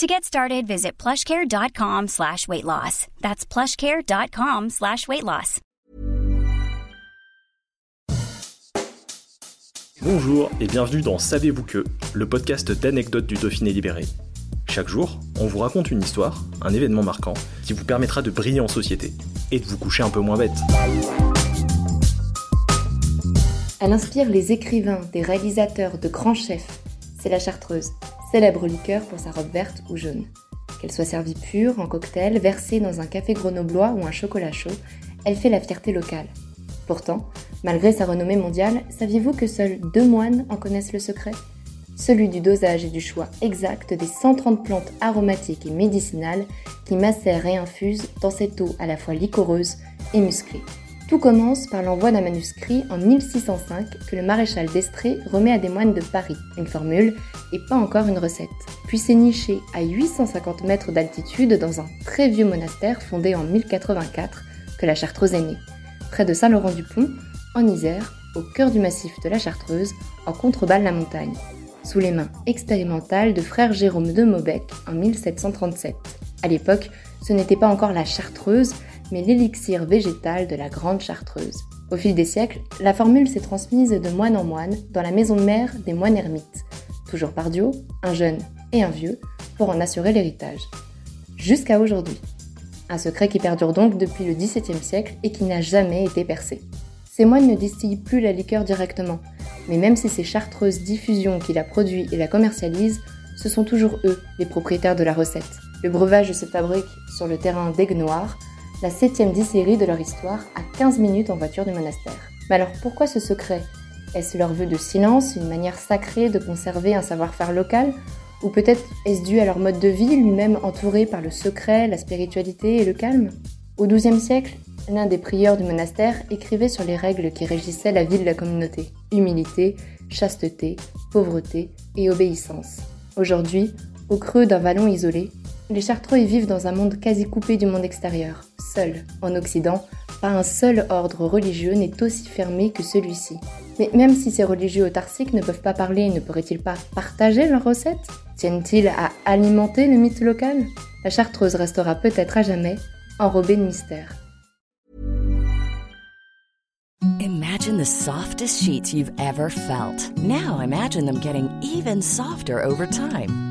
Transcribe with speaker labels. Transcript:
Speaker 1: To get started, visit plushcare.com slash weight loss. That's plushcare.com slash weight loss.
Speaker 2: Bonjour et bienvenue dans Savez-vous que, le podcast d'anecdotes du Dauphiné libéré. Chaque jour, on vous raconte une histoire, un événement marquant, qui vous permettra de briller en société et de vous coucher un peu moins bête.
Speaker 3: Elle inspire les écrivains, des réalisateurs, de grands chefs. C'est la chartreuse, célèbre liqueur pour sa robe verte ou jaune. Qu'elle soit servie pure, en cocktail, versée dans un café grenoblois ou un chocolat chaud, elle fait la fierté locale. Pourtant, malgré sa renommée mondiale, saviez-vous que seuls deux moines en connaissent le secret? Celui du dosage et du choix exact des 130 plantes aromatiques et médicinales qui macèrent et infusent dans cette eau à la fois liquoreuse et musclée. Tout commence par l'envoi d'un manuscrit en 1605 que le maréchal d'Estrée remet à des moines de Paris, une formule et pas encore une recette. Puis c'est niché à 850 mètres d'altitude dans un très vieux monastère fondé en 1084 que la Chartreuse est née, près de Saint-Laurent-du-Pont, en Isère, au cœur du massif de la Chartreuse, en contrebas la montagne, sous les mains expérimentales de frère Jérôme de Maubec en 1737. À l'époque, ce n'était pas encore la Chartreuse, mais l'élixir végétal de la grande chartreuse. Au fil des siècles, la formule s'est transmise de moine en moine dans la maison mère des moines ermites, toujours par duo, un jeune et un vieux, pour en assurer l'héritage. Jusqu'à aujourd'hui. Un secret qui perdure donc depuis le XVIIe siècle et qui n'a jamais été percé. Ces moines ne distillent plus la liqueur directement, mais même si c'est Chartreuse Diffusion qui la produit et la commercialise, ce sont toujours eux les propriétaires de la recette. Le breuvage se fabrique sur le terrain d'Aigues Noires, la septième distillerie de leur histoire, à 15 minutes en voiture du monastère. Mais alors pourquoi ce secret? Est-ce leur vœu de silence, une manière sacrée de conserver un savoir-faire local? Ou peut-être est-ce dû à leur mode de vie, lui-même entouré par le secret, la spiritualité et le calme? Au XIIe siècle, l'un des prieurs du monastère écrivait sur les règles qui régissaient la vie de la communauté. Humilité, chasteté, pauvreté et obéissance. Aujourd'hui, au creux d'un vallon isolé, les Chartreux y vivent dans un monde quasi coupé du monde extérieur. Seul, en Occident, pas un seul ordre religieux n'est aussi fermé que celui-ci. Mais même si ces religieux autarciques ne peuvent pas parler, ne pourraient-ils pas partager leurs recettes? Tiennent-ils à alimenter le mythe local? La Chartreuse restera peut-être à jamais enrobée de mystère.
Speaker 4: Imagine the softest sheets you've ever felt. Now imagine them getting even softer over time.